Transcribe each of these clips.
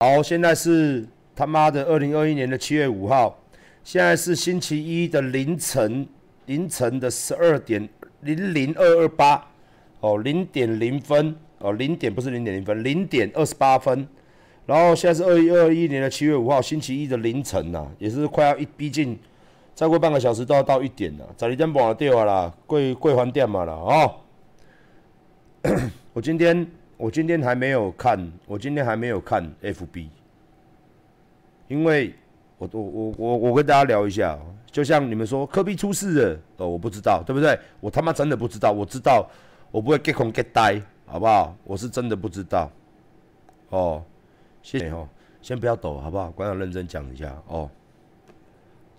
好，现在是他妈的二零二一年的七月五号，现在是星期一的凌晨，凌晨的十二点零零二二八，哦，零点零分，哦，零点不是零点零分，零点二十八分。然后现在是二一二一年的七月五号，星期一的凌晨呐，也是快要一逼近，再过半个小时都要到一点了，早一点半掉啦，贵贵环店嘛了哦。我今天。我今天还没有看，我今天还没有看 FB，因为我我我我我跟大家聊一下，就像你们说科比出事了，哦，我不知道，对不对？我他妈真的不知道，我知道我不会 get 空 get 呆，好不好？我是真的不知道，哦，谢谢哦，先不要抖，好不好？馆长认真讲一下哦，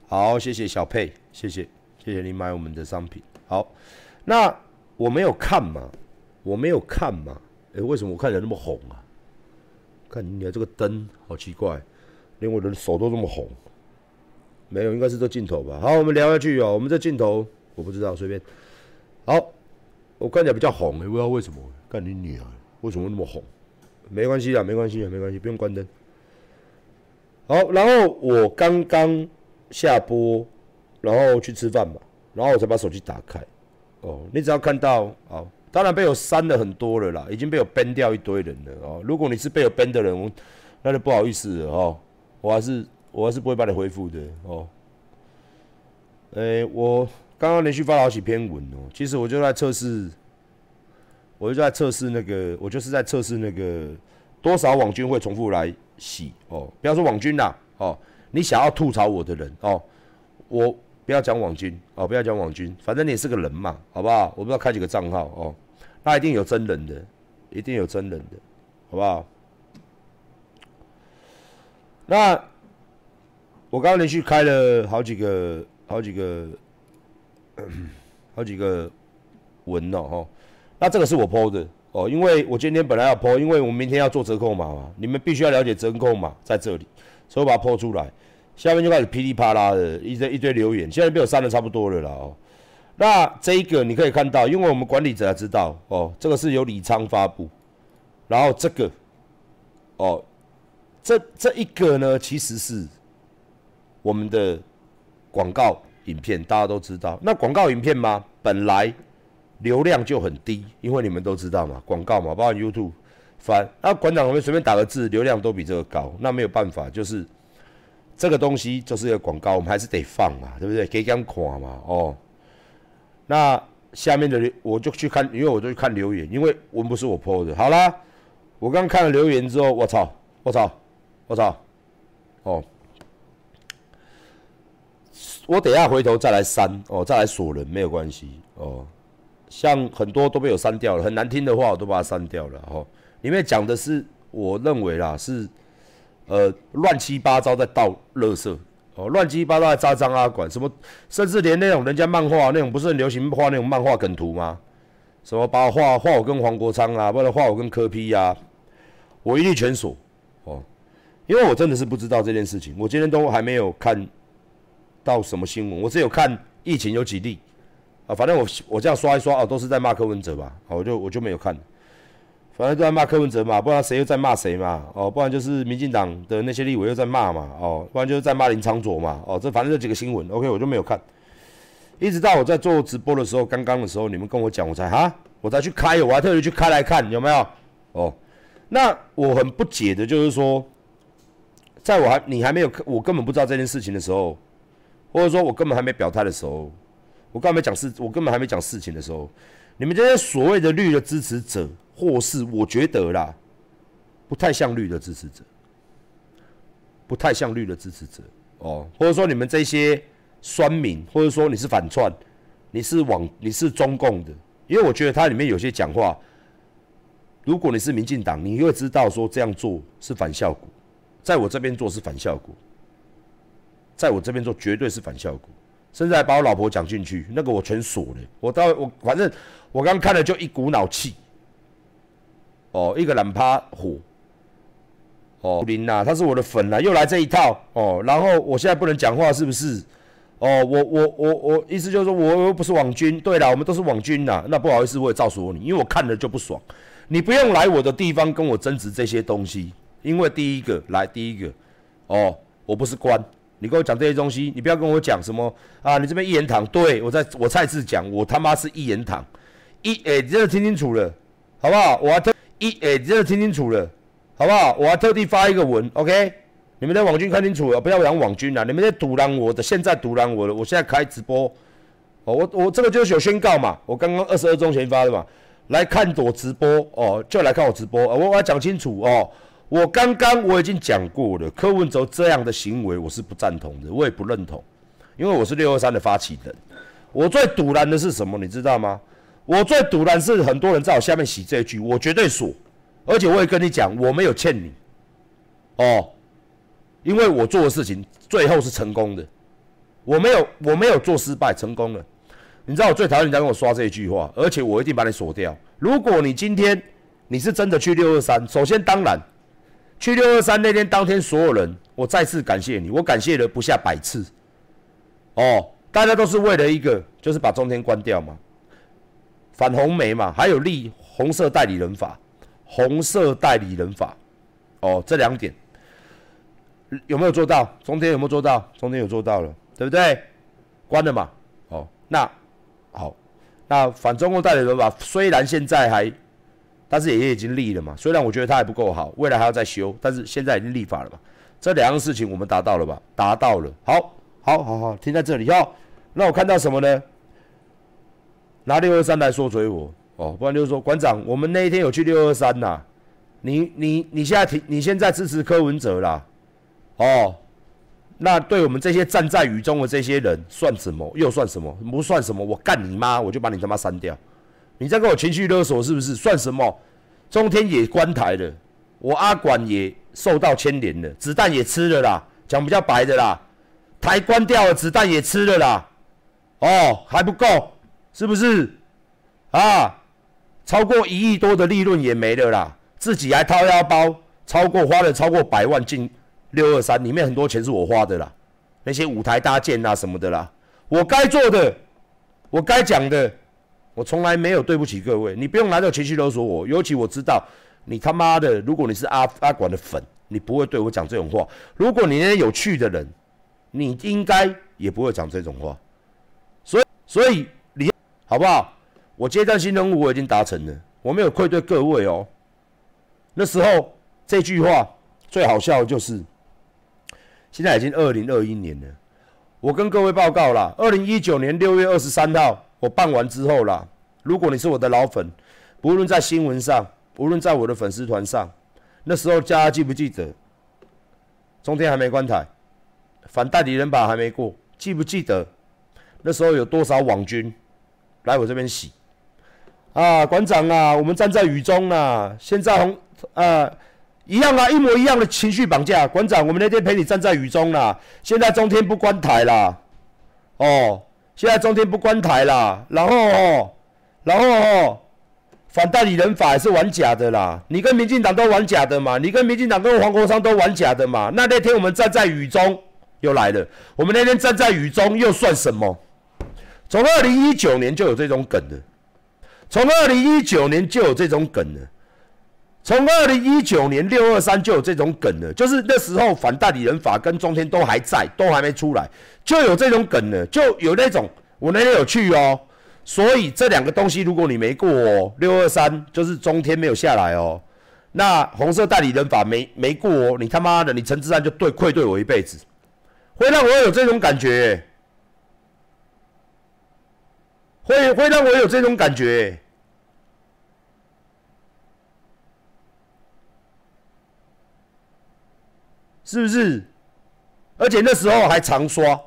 好，谢谢小佩，谢谢谢谢你买我们的商品，好，那我没有看嘛，我没有看嘛。哎，为什么我看起来那么红啊？看你女儿这个灯好奇怪，连我的手都这么红。没有，应该是这镜头吧。好，我们聊下去哦。我们这镜头我不知道，随便。好，我看起来比较红，也不知道为什么。看你女儿为什么那么红？没关系啊，没关系啊，没关系，不用关灯。好，然后我刚刚下播，然后去吃饭嘛，然后我才把手机打开。哦，你只要看到好。当然被我删了很多了啦，已经被我 ban 掉一堆人了哦。如果你是被我 ban 的人，那就不好意思了哦。我还是我还是不会把你回复的哦。诶，我刚刚连续发了好几篇文哦。其实我就在测试，我就在测试那个，我就是在测试那个多少网军会重复来洗哦。不要说网军啦哦，你想要吐槽我的人哦，我。不要讲网军哦，不要讲网军，反正你也是个人嘛，好不好？我不知道开几个账号哦，那一定有真人的，一定有真人的，好不好？那我刚刚连续开了好几个、好几个、好几个文哦，哈。那这个是我 PO 的哦，因为我今天本来要 PO，因为我们明天要做折扣码嘛，你们必须要了解折扣码在这里，所以我把它 PO 出来。下面就开始噼里啪啦的一堆一堆留言，现在被我删的差不多了啦哦。那这一个你可以看到，因为我们管理者知道哦，这个是由李昌发布，然后这个哦，这这一个呢，其实是我们的广告影片，大家都知道。那广告影片嘛，本来流量就很低，因为你们都知道嘛，广告嘛，包括 YouTube 翻，那馆长我们随便打个字，流量都比这个高，那没有办法，就是。这个东西就是一个广告，我们还是得放嘛，对不对？给人看嘛，哦。那下面的我就去看，因为我就去看留言，因为文不是我 po 的。好啦，我刚看了留言之后，我操，我操，我操，哦。我等下回头再来删哦，再来锁人没有关系哦。像很多都被我删掉了，很难听的话我都把它删掉了哦。里面讲的是我认为啦是。呃，乱七八糟在倒垃圾。哦，乱七八糟在扎张阿管什么，甚至连那种人家漫画那种不是很流行画那种漫画梗图吗？什么把我画画我跟黄国昌啊，或者画我跟柯批呀，我一律全锁。哦，因为我真的是不知道这件事情，我今天都还没有看到什么新闻，我只有看疫情有几例。啊，反正我我这样刷一刷哦，都是在骂柯文哲吧，好，我就我就没有看。反正都在骂柯文哲嘛，不然谁又在骂谁嘛？哦，不然就是民进党的那些立委又在骂嘛？哦，不然就是在骂林昌佐嘛？哦，这反正这几个新闻，OK，我就没有看。一直到我在做直播的时候，刚刚的时候，你们跟我讲，我才哈，我才去开，我还特意去开来看有没有？哦，那我很不解的就是说，在我还你还没有，我根本不知道这件事情的时候，或者说我根本还没表态的时候，我根本没讲事，我根本还没讲事情的时候，你们这些所谓的绿的支持者。或是我觉得啦，不太像绿的支持者，不太像绿的支持者哦，或者说你们这些酸民，或者说你是反串，你是网你是中共的，因为我觉得它里面有些讲话，如果你是民进党，你会知道说这样做是反效果，在我这边做是反效果，在我这边做绝对是反效果，甚至还把我老婆讲进去，那个我全锁了，我到我反正我刚看了就一股脑气。哦，一个懒趴虎，哦林呐，他是我的粉呐，又来这一套哦，然后我现在不能讲话是不是？哦，我我我我意思就是说我又不是网军，对啦，我们都是网军呐，那不好意思，我也照说你，因为我看了就不爽，你不用来我的地方跟我争执这些东西，因为第一个来第一个，哦，我不是官，你跟我讲这些东西，你不要跟我讲什么啊，你这边一言堂，对我在我再次讲，我他妈是一言堂，一诶，你真的听清楚了，好不好？我还特一诶，你真的听清楚了，好不好？我还特地发一个文，OK？你们在网军看清楚了，不要养网军了，你们在堵拦我的，现在堵拦我了，我现在开直播，哦，我我这个就是有宣告嘛，我刚刚二十二钟前发的嘛。来看我直播哦，就来看我直播。我我要讲清楚哦，我刚刚我已经讲过了，柯文哲这样的行为我是不赞同的，我也不认同，因为我是六二三的发起人。我最堵拦的是什么，你知道吗？我最堵拦是很多人在我下面洗这一句，我绝对锁，而且我也跟你讲，我没有欠你哦，因为我做的事情最后是成功的，我没有我没有做失败，成功了。你知道我最讨厌人家跟我刷这一句话，而且我一定把你锁掉。如果你今天你是真的去六二三，首先当然去六二三那天当天，所有人我再次感谢你，我感谢了不下百次。哦，大家都是为了一个，就是把中天关掉嘛，反红梅嘛，还有立红色代理人法，红色代理人法，哦，这两点有没有做到？中天有没有做到？中天有做到了，对不对？关了嘛，哦，那。好，那反中共代理人法虽然现在还，但是也已经立了嘛。虽然我觉得它还不够好，未来还要再修，但是现在已经立法了嘛。这两样事情我们达到了吧？达到了。好，好，好，好，停在这里哦。那我看到什么呢？拿六二三来说嘴我哦，不然就是说馆长，我们那一天有去六二三呐。你你你现在停，你现在支持柯文哲啦，哦。那对我们这些站在雨中的这些人算什么？又算什么？不算什么？我干你妈！我就把你他妈删掉！你在跟我情绪勒索是不是？算什么？中天也关台了，我阿管也受到牵连了，子弹也吃了啦。讲比较白的啦，台关掉了，子弹也吃了啦。哦，还不够，是不是？啊，超过一亿多的利润也没了啦，自己还掏腰包，超过花了超过百万进。六二三里面很多钱是我花的啦，那些舞台搭建啊什么的啦，我该做的，我该讲的，我从来没有对不起各位，你不用拿着情绪勒索我，尤其我知道你他妈的，如果你是阿阿管的粉，你不会对我讲这种话。如果你那些有趣的人，你应该也不会讲这种话。所以，所以好不好？我阶段性任务我已经达成了，我没有愧对各位哦。那时候这句话最好笑的就是。现在已经二零二一年了，我跟各位报告了，二零一九年六月二十三号我办完之后啦，如果你是我的老粉，不论在新闻上，不论在我的粉丝团上，那时候大家记不记得？中天还没关台，反代理人法还没过，记不记得？那时候有多少网军来我这边洗？啊，馆长啊，我们站在雨中啊，现在红啊。一样啊，一模一样的情绪绑架，馆长，我们那天陪你站在雨中啦，现在中天不关台啦，哦，现在中天不关台啦，然后哦，然后哦，反代理人法也是玩假的啦，你跟民进党都玩假的嘛，你跟民进党跟黄国昌都玩假的嘛，那那天我们站在雨中又来了，我们那天站在雨中又算什么？从二零一九年就有这种梗的，从二零一九年就有这种梗的。从二零一九年六二三就有这种梗了，就是那时候反代理人法跟中天都还在，都还没出来，就有这种梗了，就有那种我那天有去哦，所以这两个东西如果你没过哦，六二三就是中天没有下来哦，那红色代理人法没没过哦，你他妈的你陈志安就对愧对我一辈子，会让我有这种感觉，会会让我有这种感觉。是不是？而且那时候还常刷，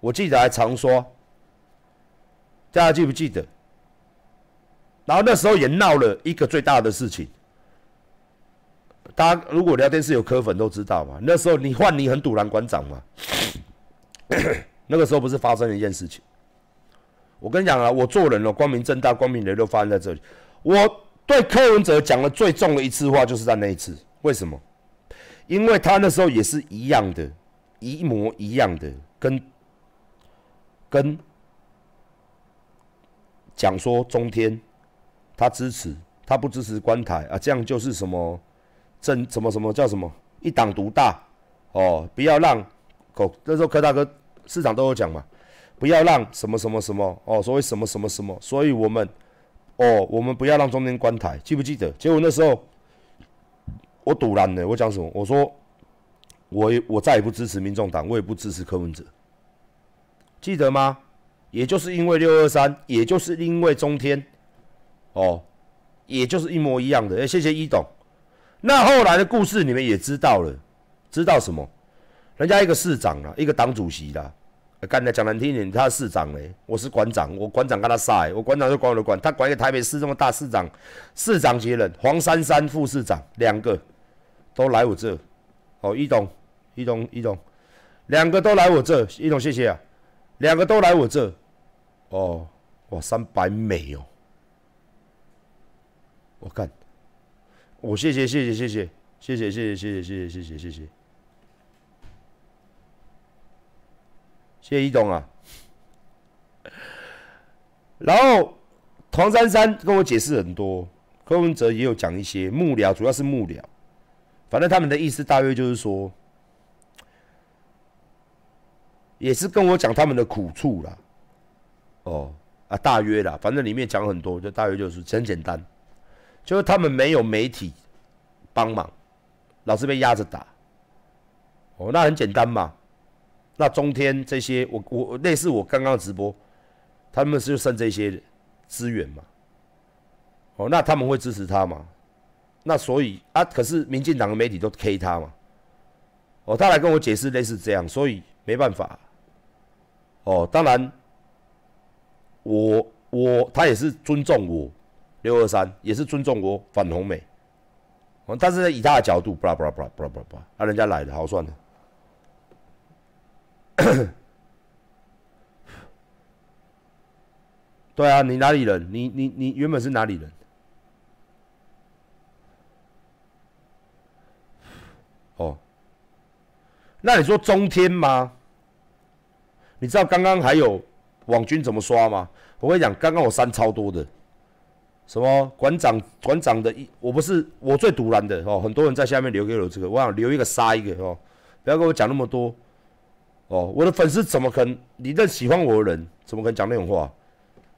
我记得还常刷，大家记不记得？然后那时候也闹了一个最大的事情，大家如果聊天室有科粉都知道嘛。那时候你换你很堵拦馆长嘛，那个时候不是发生了一件事情？我跟你讲啊，我做人哦，光明正大、光明磊落发生在这里。我对柯文哲讲的最重的一次话，就是在那一次。为什么？因为他那时候也是一样的，一模一样的，跟跟讲说中天，他支持，他不支持关台啊，这样就是什么政什么什么叫什么一党独大哦，不要让狗那时候柯大哥市长都有讲嘛，不要让什么什么什么哦，所谓什么什么什么，所以我们哦，我们不要让中间关台，记不记得？结果那时候我堵拦了，我讲什么？我说我我再也不支持民众党，我也不支持柯文哲，记得吗？也就是因为六二三，也就是因为中天，哦，也就是一模一样的。哎，谢谢一董。那后来的故事你们也知道了，知道什么？人家一个市长啊，一个党主席啦，干的讲难听一点，他是市长嘞，我是馆长，我馆长跟他晒，我馆长就管我的管，他管一个台北市这么大市长，市长级人，黄珊珊副市长两个都来我这，哦，一董，一董，一董，两个都来我这，一董谢谢啊，两个都来我这，哦，哇，三百美哦，我看。我谢谢谢谢谢谢谢谢谢谢谢谢谢谢谢谢谢谢谢一东啊，然后黄珊珊跟我解释很多，柯文哲也有讲一些幕僚，主要是幕僚，反正他们的意思大约就是说，也是跟我讲他们的苦处啦，哦啊大约啦，反正里面讲很多，就大约就是很简单。就是他们没有媒体帮忙，老是被压着打。哦，那很简单嘛。那中天这些，我我类似我刚刚直播，他们是就剩这些资源嘛。哦，那他们会支持他吗？那所以啊，可是民进党的媒体都 K 他嘛。哦，他来跟我解释类似这样，所以没办法。哦，当然，我我他也是尊重我。六二三也是尊重我反红美，哦但是以他的角度，不啦不啦不啦不啦不啦，啊，人家来的好算了。对啊，你哪里人？你你你原本是哪里人？哦，那你说中天吗？你知道刚刚还有网军怎么刷吗？我跟你讲，刚刚我删超多的。什么馆长馆长的一，我不是我最独揽的哦，很多人在下面留给我这个，我想留一个杀一个哦，不要跟我讲那么多哦，我的粉丝怎么可能？你认喜欢我的人怎么可能讲那种话？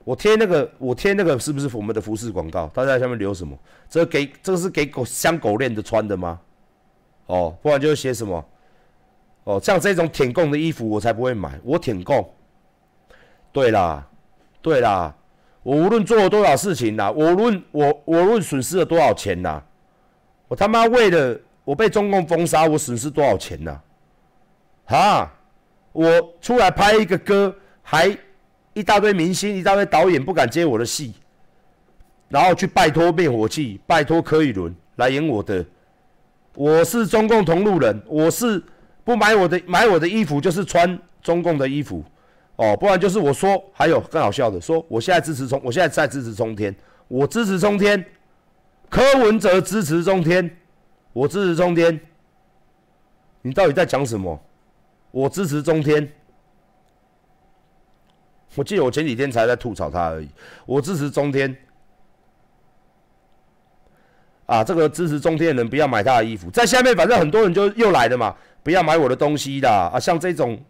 我贴那个我贴那个是不是我们的服饰广告？他在下面留什么？这给这个是给狗香狗链的穿的吗？哦，不然就是写什么？哦，像这种舔供的衣服我才不会买，我舔供。对啦，对啦。我无论做了多少事情啦，我论我我论损失了多少钱呐，我他妈为了我被中共封杀，我损失多少钱呐？哈，我出来拍一个歌，还一大堆明星、一大堆导演不敢接我的戏，然后去拜托灭火器、拜托柯以伦来演我的。我是中共同路人，我是不买我的买我的衣服就是穿中共的衣服。哦，不然就是我说，还有更好笑的，说我现在支持冲，我现在在支持冲天，我支持冲天，柯文哲支持冲天，我支持冲天，你到底在讲什么？我支持中天，我记得我前几天才在吐槽他而已，我支持中天，啊，这个支持中天的人不要买他的衣服，在下面反正很多人就又来了嘛，不要买我的东西的啊，像这种。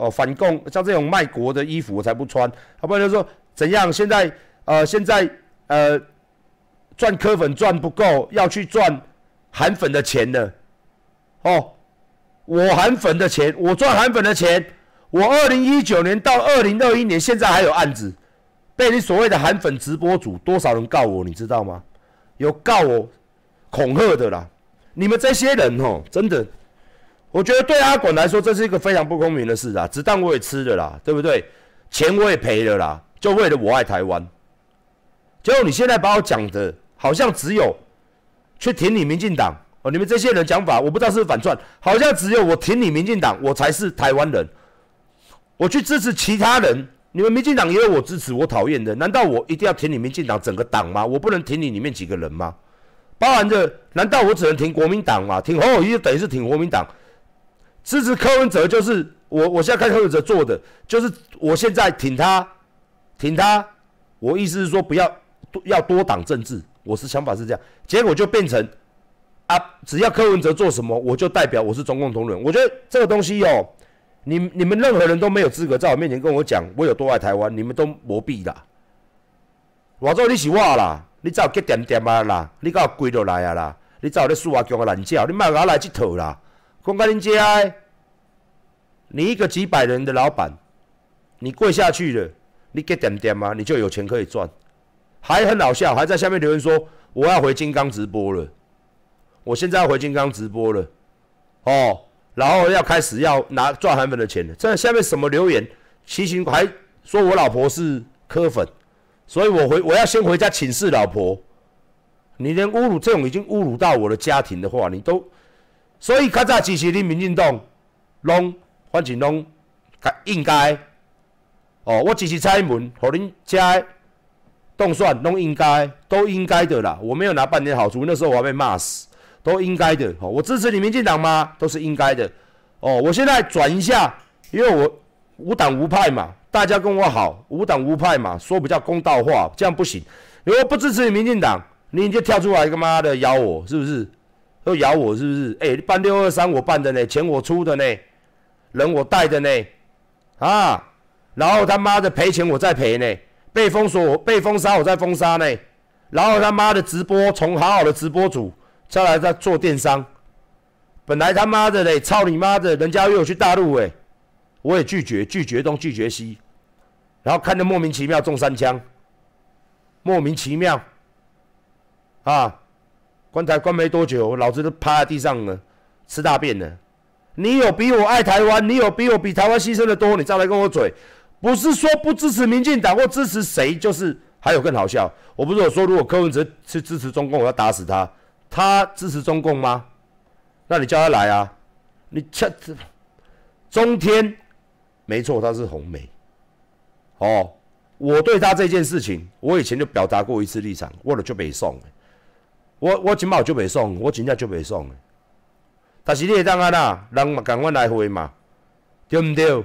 哦，反共像这种卖国的衣服我才不穿，要不然就说怎样？现在呃，现在呃，赚科粉赚不够，要去赚韩粉的钱了。哦，我韩粉的钱，我赚韩粉的钱，我二零一九年到二零二一年，现在还有案子，被你所谓的韩粉直播主多少人告我，你知道吗？有告我恐吓的啦，你们这些人哦，真的。我觉得对阿滚来说，这是一个非常不公平的事啊！子弹我也吃了啦，对不对？钱我也赔了啦，就为了我爱台湾。结果你现在把我讲的，好像只有去挺你民进党哦，你们这些人讲法，我不知道是不是反串，好像只有我挺你民进党，我才是台湾人。我去支持其他人，你们民进党也有我支持、我讨厌的，难道我一定要挺你民进党整个党吗？我不能挺你里面几个人吗？包含着，难道我只能挺国民党吗？挺侯友谊就等于是挺国民党？支持柯文哲就是我，我现在看柯文哲做的，就是我现在挺他，挺他。我意思是说，不要要多党政治。我是想法是这样，结果就变成啊，只要柯文哲做什么，我就代表我是中共同仁。我觉得这个东西哦，你你们任何人都没有资格在我面前跟我讲我有多爱台湾，你们都磨壁啦。我做你是我啦，你早结点点啊啦，你搞跪落来啊啦，你早咧树啊强啊懒觉，你莫我来这套啦。讲甲恁遮，你一个几百人的老板，你跪下去了，你结点点啊，你就有钱可以赚。还很好笑，还在下面留言说我要回金刚直播了，我现在要回金刚直播了，哦，然后要开始要拿赚韩粉的钱了。这下面什么留言？齐秦还说我老婆是柯粉。所以我回我要先回家请示老婆，你连侮辱这种已经侮辱到我的家庭的话，你都，所以较早支持你民进党，拢反正拢应该，哦，我支持蔡英文，和恁家动算拢应该，都应该的啦。我没有拿半点好处，那时候我还被骂死，都应该的。哦，我支持你民进党吗？都是应该的。哦，我现在转一下，因为我无党无派嘛。大家跟我好，无党无派嘛，说比较公道话，这样不行。如果不支持你民进党，你就跳出来，他妈的咬我，是不是？要咬我是不是？哎，办六二三我办的呢，钱我出的呢，人我带的呢，啊，然后他妈的赔钱我再赔呢，被封锁被封杀我再封杀呢，然后他妈的直播从好好的直播主，再来再做电商，本来他妈的嘞，操你妈的，人家约我去大陆哎。我也拒绝，拒绝东，拒绝西，然后看着莫名其妙中三枪，莫名其妙，啊，棺材关没多久，老子都趴在地上了，吃大便了。你有比我爱台湾，你有比我比台湾牺牲的多，你再来跟我嘴，不是说不支持民进党或支持谁，就是还有更好笑。我不是有说，如果柯文哲是支持中共，我要打死他，他支持中共吗？那你叫他来啊，你这中天。没错，他是红梅。哦，我对他这件事情，我以前就表达过一次立场，我就北送。我我今毛就北送，我今天就北送。但是你会当安啦，人嘛赶快来回嘛，对不对？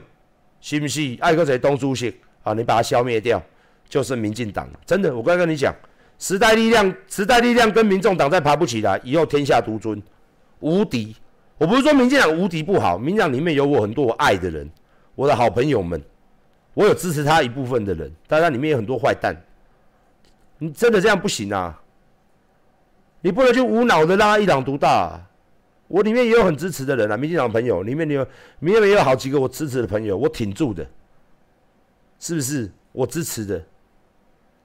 是不是？爱个在东主席啊，你把他消灭掉，就是民进党。真的，我刚跟你讲，时代力量，时代力量跟民众党再爬不起来，以后天下独尊，无敌。我不是说民进党无敌不好，民进党里面有我很多我爱的人。我的好朋友们，我有支持他一部分的人，但他里面有很多坏蛋。你真的这样不行啊！你不能就无脑的让他一党独大。啊我里面也有很支持的人啊，民进党朋友里面有，里面也有好几个我支持的朋友，我挺住的，是不是？我支持的。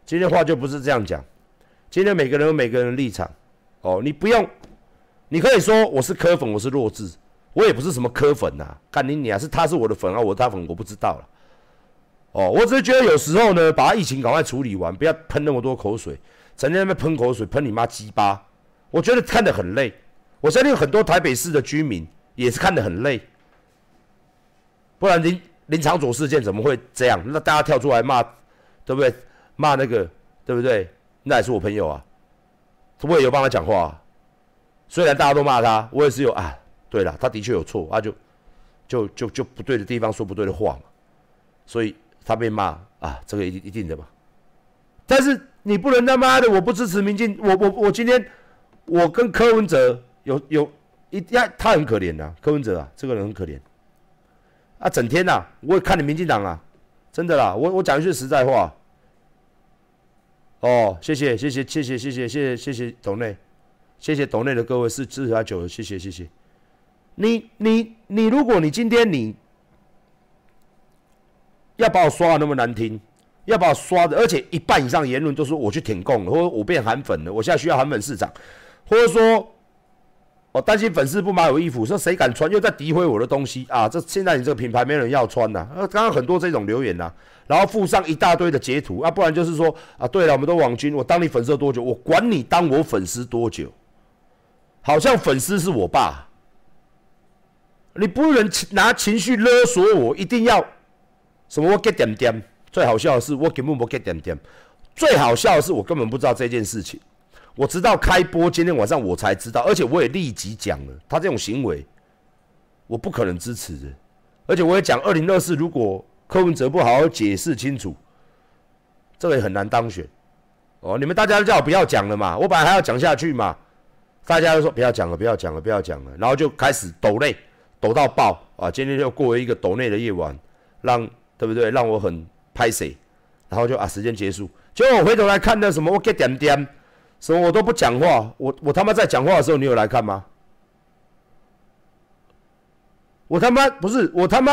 今天话就不是这样讲，今天每个人有每个人的立场。哦，你不用，你可以说我是科粉，我是弱智。我也不是什么磕粉呐，干你你啊，是他是我的粉啊，我他粉我不知道了。哦，我只是觉得有时候呢，把疫情赶快处理完，不要喷那么多口水，整天在那喷口水，喷你妈鸡巴，我觉得看得很累。我相信很多台北市的居民也是看得很累，不然林林长佐事件怎么会这样？那大家跳出来骂，对不对？骂那个，对不对？那也是我朋友啊，我也有帮他讲话，虽然大家都骂他，我也是有啊。对了，他的确有错，他就就就就不对的地方说不对的话嘛，所以他被骂啊，这个一一定的嘛。但是你不能他妈的，我不支持民进，我我我今天我跟柯文哲有有一呀，他很可怜的，柯文哲啊，这个人很可怜啊，整天呐，我也看你民进党啊，真的啦，我我讲一句实在话，哦，谢谢谢谢谢谢谢谢谢谢谢谢董内，谢谢董内的各位是支持他久了，谢谢谢谢。你你你，如果你今天你要把我刷的那么难听，要把我刷的，而且一半以上言论都是我去舔共了，或者我变韩粉了，我现在需要韩粉市场，或者说我担心粉丝不买我衣服，说谁敢穿又在诋毁我的东西啊？这现在你这个品牌没人要穿呐。呃，刚刚很多这种留言呐，然后附上一大堆的截图啊，不然就是说啊，对了，我们都网军，我当你粉丝多久？我管你当我粉丝多久？好像粉丝是我爸。你不能拿情绪勒索我，一定要什么我 get 点点。最好笑的是我根本不 get 点点。最好笑的是我根本不知道这件事情。我直到开播今天晚上我才知道，而且我也立即讲了，他这种行为我不可能支持的。而且我也讲，二零二四如果柯文哲不好好解释清楚，这个也很难当选。哦，你们大家都叫我不要讲了嘛，我本来还要讲下去嘛。大家都说不要讲了，不要讲了，不要讲了，然后就开始抖泪，抖到爆啊！今天就过了一个抖泪的夜晚，让对不对？让我很拍谁，然后就啊，时间结束。结果我回头来看那什么，我给点点，什么我都不讲话。我我他妈在讲话的时候，你有来看吗？我他妈不是我他妈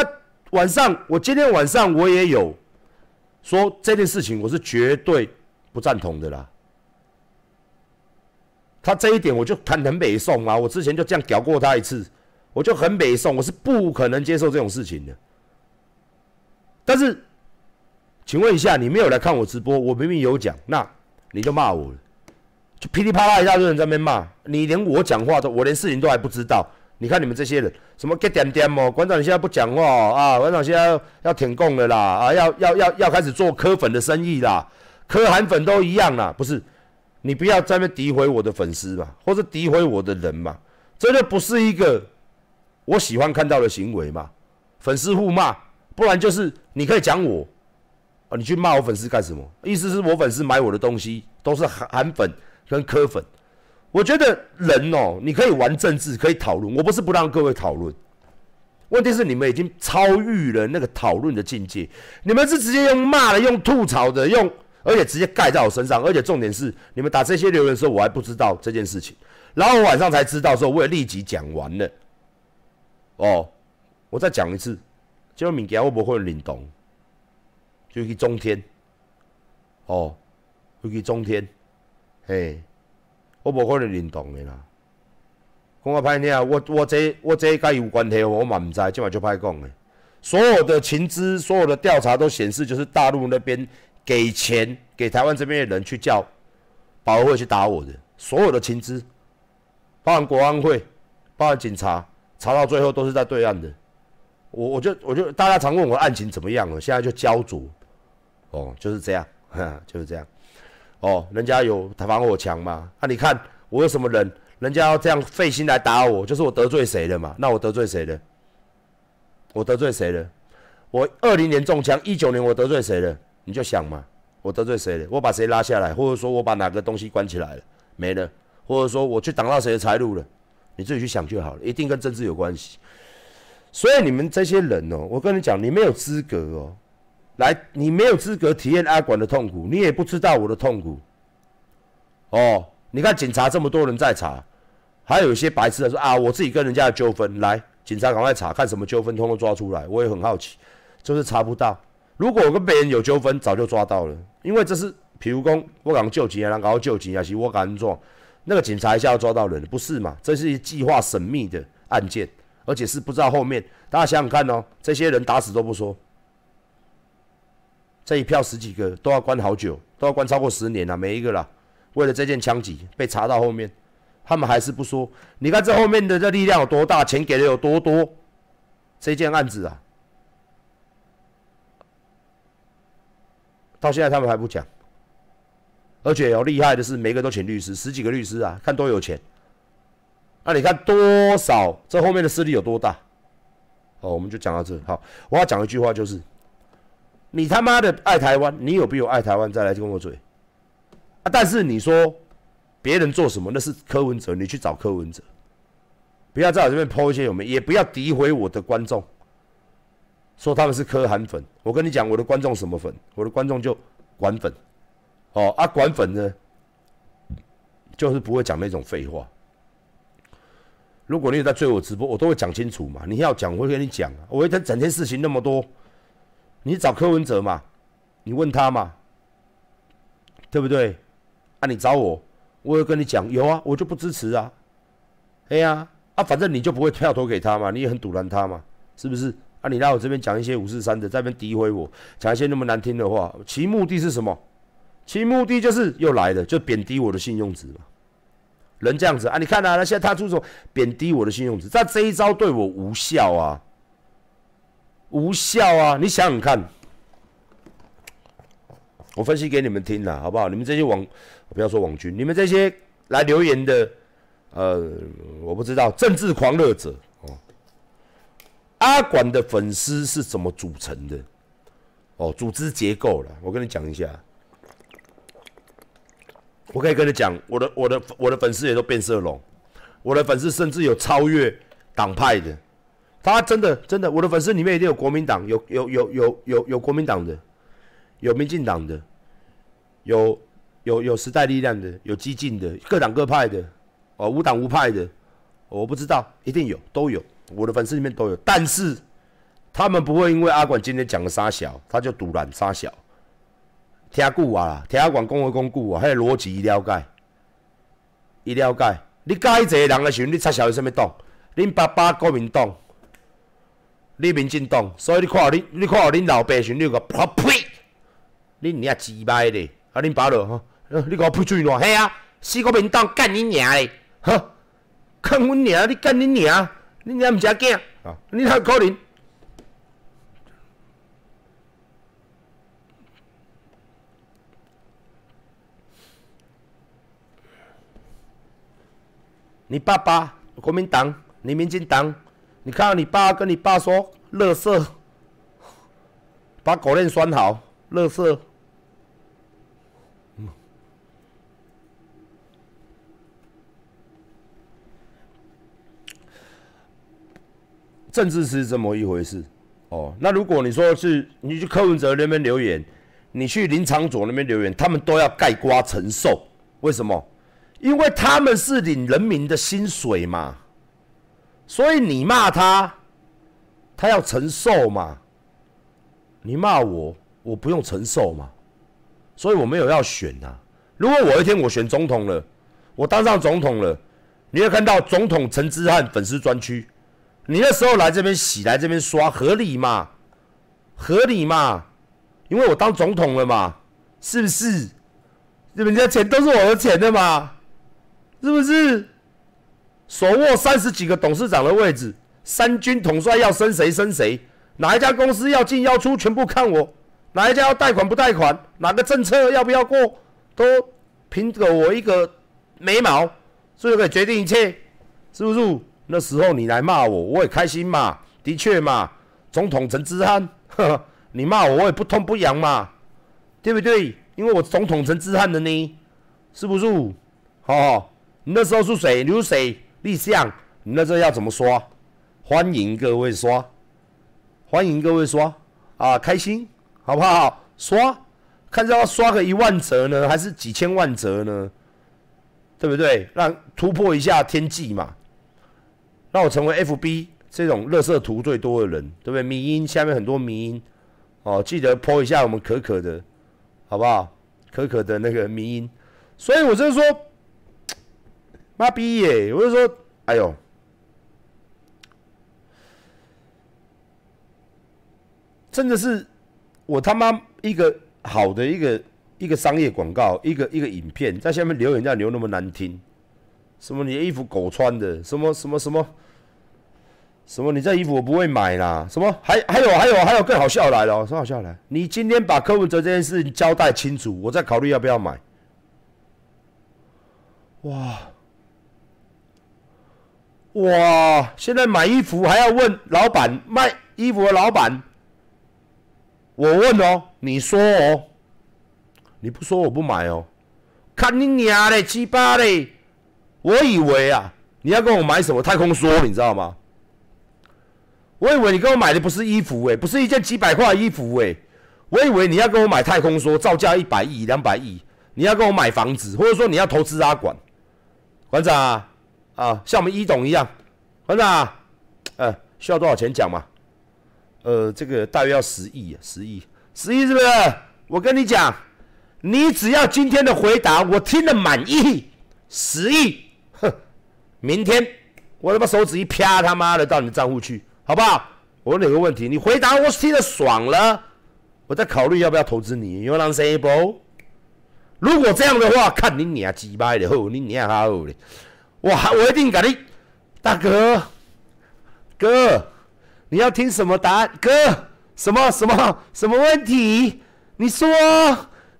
晚上，我今天晚上我也有说这件事情，我是绝对不赞同的啦。他这一点我就很很北宋啊！我之前就这样屌过他一次，我就很北宋，我是不可能接受这种事情的。但是，请问一下，你没有来看我直播，我明明有讲，那你就骂我了，噼里啪啦一大堆人在那边骂你，连我讲话都，我连事情都还不知道。你看你们这些人，什么 get 点点哦，馆长你现在不讲话啊？馆长现在要要舔供了啦，啊，要要要要开始做科粉的生意啦，科韩粉都一样啦，不是？你不要在那诋毁我的粉丝嘛，或者诋毁我的人嘛，这就不是一个我喜欢看到的行为嘛。粉丝互骂，不然就是你可以讲我啊，你去骂我粉丝干什么？意思是我粉丝买我的东西都是韩韩粉跟科粉。我觉得人哦，你可以玩政治，可以讨论，我不是不让各位讨论。问题是你们已经超越了那个讨论的境界，你们是直接用骂的，用吐槽的，用。而且直接盖在我身上，而且重点是，你们打这些留言的时候，我还不知道这件事情，然后我晚上才知道，说我也立即讲完了。哦，我再讲一次，这个物件我不会领动，就去中天。哦，就去中天，嘿，我不可能认同的啦。讲我歹听啊，我我这我这甲有关系，我嘛唔知，今晚就歹讲的。所有的情资，所有的调查都显示，就是大陆那边。给钱给台湾这边的人去叫保安会去打我的，所有的情资，包含国安会，包含警察，查到最后都是在对岸的。我我就我就大家常问我案情怎么样了，现在就焦灼，哦，就是这样，就是这样。哦，人家有防火墙嘛？那你看我有什么人？人家要这样费心来打我，就是我得罪谁了嘛？那我得罪谁了？我得罪谁了？我二零年中枪，一九年我得罪谁了？你就想嘛，我得罪谁了？我把谁拉下来，或者说我把哪个东西关起来了，没了，或者说我去挡到谁的财路了，你自己去想就好了，一定跟政治有关系。所以你们这些人哦，我跟你讲，你没有资格哦，来，你没有资格体验阿管的痛苦，你也不知道我的痛苦。哦，你看警察这么多人在查，还有一些白痴的说啊，我自己跟人家的纠纷，来，警察赶快查，看什么纠纷，通通抓出来，我也很好奇，就是查不到。如果我跟别人有纠纷，早就抓到了，因为这是，譬如讲，我讲救急啊，然后救急啊，是我敢做，那个警察一下要抓到人，不是嘛？这是一计划神秘的案件，而且是不知道后面，大家想想看哦，这些人打死都不说，这一票十几个都要关好久，都要关超过十年了，每一个啦，为了这件枪击被查到后面，他们还是不说，你看这后面的这力量有多大，钱给的有多多，这件案子啊。到现在他们还不讲，而且有厉害的是，每个人都请律师，十几个律师啊，看多有钱。那你看多少？这后面的势力有多大？好，我们就讲到这。好，我要讲一句话，就是你他妈的爱台湾，你有比我爱台湾再来跟我嘴啊！但是你说别人做什么，那是柯文哲，你去找柯文哲，不要在我这边抛一些有没，也不要诋毁我的观众。说他们是科韩粉，我跟你讲，我的观众什么粉？我的观众就管粉，哦啊管粉呢，就是不会讲那种废话。如果你在追我直播，我都会讲清楚嘛。你要讲，我会跟你讲啊。我一天整天事情那么多，你找柯文哲嘛，你问他嘛，对不对？啊，你找我，我会跟你讲，有啊，我就不支持啊。哎呀，啊，反正你就不会票投给他嘛，你也很堵拦他嘛，是不是？啊！你来我这边讲一些五四三的，在那边诋毁我，讲一些那么难听的话，其目的是什么？其目的就是又来了，就贬低我的信用值嘛。人这样子啊，你看啊，那现在他出手贬低我的信用值，但这一招对我无效啊，无效啊！你想想看，我分析给你们听了，好不好？你们这些网，不要说网军，你们这些来留言的，呃，我不知道政治狂热者哦。阿管的粉丝是怎么组成的？哦，组织结构了，我跟你讲一下。我可以跟你讲，我的我的我的粉丝也都变色龙。我的粉丝甚至有超越党派的，他真的真的，我的粉丝里面一定有国民党，有有有有有有国民党的，有民进党的，有有有时代力量的，有激进的，各党各派的，哦，无党无派的，我不知道，一定有，都有，我的粉丝里面都有，但是他们不会因为阿管今天讲了沙小，他就独揽沙小，听久啊，听阿管讲话讲久啊，还有逻辑了解，伊了解。你介一个人的时候，你插小有啥物党？恁爸爸国民党，你民进党，所以你看你，你看恁老爸时，你个呸！恁娘鸡掰的，啊恁爸咯，你甲我呸嘴喏，嘿啊，死国民党干恁娘咧，哈，干阮娘，你干恁娘，恁娘毋是囝啊？你哪可能？你爸爸国民党，你民进党，你看到你爸跟你爸说，乐色，把狗链拴好，乐色。政治是这么一回事哦。那如果你说是，你去柯文哲那边留言，你去林长佐那边留言，他们都要盖瓜承受，为什么？因为他们是领人民的薪水嘛，所以你骂他，他要承受嘛。你骂我，我不用承受嘛。所以我没有要选呐。如果我一天我选总统了，我当上总统了，你会看到总统陈之汉粉丝专区，你那时候来这边洗，来这边刷，合理嘛？合理嘛？因为我当总统了嘛，是不是？人家钱都是我的钱的嘛。是不是手握三十几个董事长的位置？三军统帅要升谁升谁？哪一家公司要进要出，全部看我。哪一家要贷款不贷款？哪个政策要不要过，都凭着我一个眉毛，所以可以决定一切，是不是？那时候你来骂我，我也开心嘛。的确嘛，总统陈之汉，你骂我，我也不痛不痒嘛，对不对？因为我总统陈之汉的呢，是不是？哦。你那时候是谁？你是谁？立项？你那这要怎么刷？欢迎各位刷，欢迎各位刷啊！开心，好不好？刷，看是要刷个一万折呢，还是几千万折呢？对不对？让突破一下天际嘛，让我成为 FB 这种乐色图最多的人，对不对？迷音下面很多迷音哦，记得 po 一下我们可可的，好不好？可可的那个迷音，所以我就是说。妈逼耶！我就说，哎呦，真的是我他妈一个好的一个一个商业广告，一个一个影片，在下面留言这样留那么难听，什么你的衣服狗穿的，什么什么什么，什么你这衣服我不会买啦，什么还还有还有还有更好笑来了，什么好笑来，你今天把柯文哲这件事交代清楚，我再考虑要不要买。哇！哇！现在买衣服还要问老板，卖衣服的老板，我问哦，你说哦，你不说我不买哦，看你娘嘞，鸡巴嘞！我以为啊，你要跟我买什么太空梭，你知道吗？我以为你跟我买的不是衣服哎，不是一件几百块衣服哎，我以为你要跟我买太空梭，造价一百亿、两百亿，你要跟我买房子，或者说你要投资阿管馆长。像我们一董一样，团长，呃，需要多少钱讲嘛？呃，这个大约要十亿啊，十亿，十亿是不是？我跟你讲，你只要今天的回答我听得满意，十亿，哼，明天我他妈手指一啪，他妈的到你的账户去，好不好？我问你个问题，你回答我听得爽了，我再考虑要不要投资你，有人 say 不？如果这样的话，看你娘鸡巴的后，你娘好的。我我一定给你，大哥，哥，你要听什么答案？哥，什么什么什么问题？你说，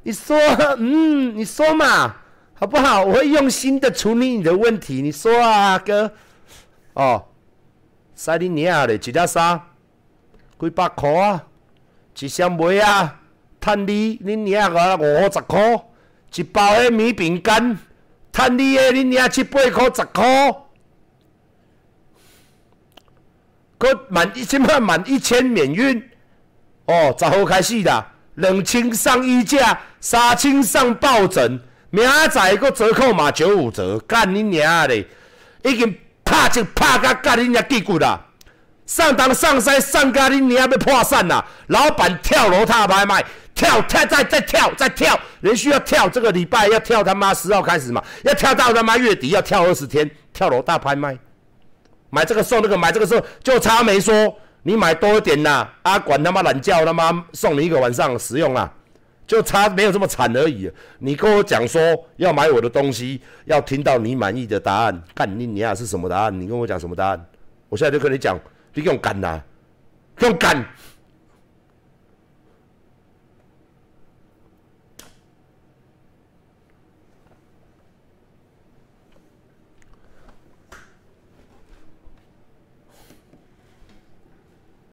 你说，嗯，你说嘛，好不好？我会用心的处理你的问题。你说啊，哥，哦，塞你娘的，一条衫几百块啊，一箱梅啊，赚你你娘个五十块，一包的米饼干。趁你个，恁娘七八块十块，搁满一千万满一千免运。哦，十号开始啦，两千送衣架，三千送抱枕，明仔个折扣嘛九五折，干恁娘嘞！已经拍就拍甲干恁娘地步啦！上当上山上咖喱你娘要破产啦！老板跳楼大拍卖，跳跳再再跳再跳，连续要跳这个礼拜要跳他妈十号开始嘛，要跳到他妈月底要跳二十天，跳楼大拍卖。买这个送那个，买这个送，就差没说你买多一点呐，啊管他妈懒觉，他妈送你一个晚上使用啦，就差没有这么惨而已。你跟我讲说要买我的东西，要听到你满意的答案，干你你啊是什么答案？你跟我讲什么答案？我现在就跟你讲，你用干呐，用干。